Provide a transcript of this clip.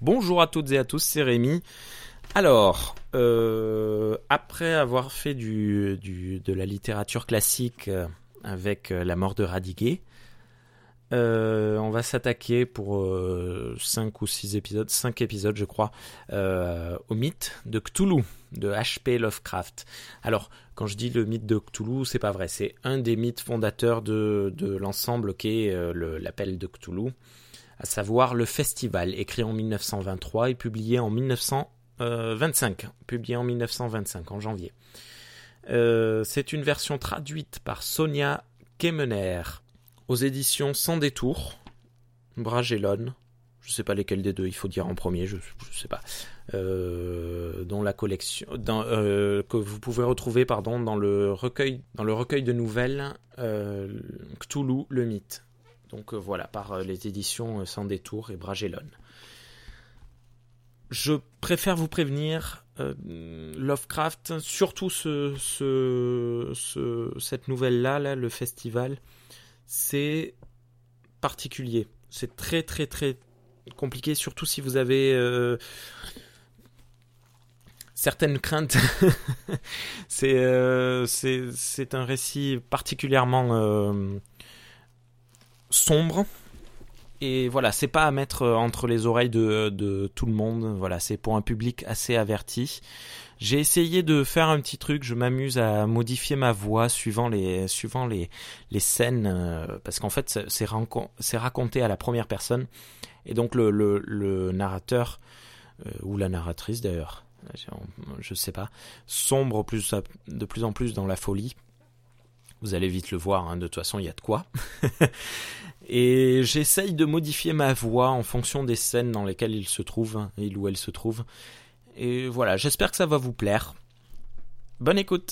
Bonjour à toutes et à tous, c'est Rémi. Alors, euh, après avoir fait du, de la littérature classique euh, avec euh, La mort de Radiguet, on va s'attaquer pour 5 ou 6 épisodes, 5 épisodes je crois, au mythe de Cthulhu, de H.P. Lovecraft. Alors, quand je dis le mythe de Cthulhu, c'est pas vrai, c'est un des mythes fondateurs de, de l'ensemble euh, le- l'appel de Cthulhu, à savoir le festival, écrit en 1923 et publié en 1925, publié en 1925, en janvier. Euh, c'est une version traduite par Sonia Kemener aux éditions Sans détour, Bragellon, je sais pas lesquels des deux il faut dire en premier, je, je sais pas, euh, la collection, euh, que vous pouvez retrouver pardon dans le recueil, dans le recueil de nouvelles euh, Cthulhu le mythe. Donc euh, voilà, par euh, les éditions euh, Sans détour et Bragellon. Je préfère vous prévenir, Lovecraft, surtout ce, ce, ce- cette nouvelle-là, là, le festival, c'est particulier. C'est très très très compliqué, surtout si vous avez certaines craintes. c'est un récit particulièrement sombre. Et voilà, c'est pas à mettre entre les oreilles de, de tout le monde. Voilà, c'est pour un public assez averti. J'ai essayé de faire un petit truc. Je m'amuse à modifier ma voix suivant les suivant les les scènes euh, parce qu'en fait c'est raconté à la première personne et donc le le, narrateur euh, ou la narratrice d'ailleurs, je sais pas, sombre de plus en plus dans la folie. Vous allez vite le voir, hein, de toute façon il y a de quoi. Et j'essaye de modifier ma voix en fonction des scènes dans lesquelles il se trouve, il ou elle se trouve. Et voilà, j'espère que ça va vous plaire. Bonne écoute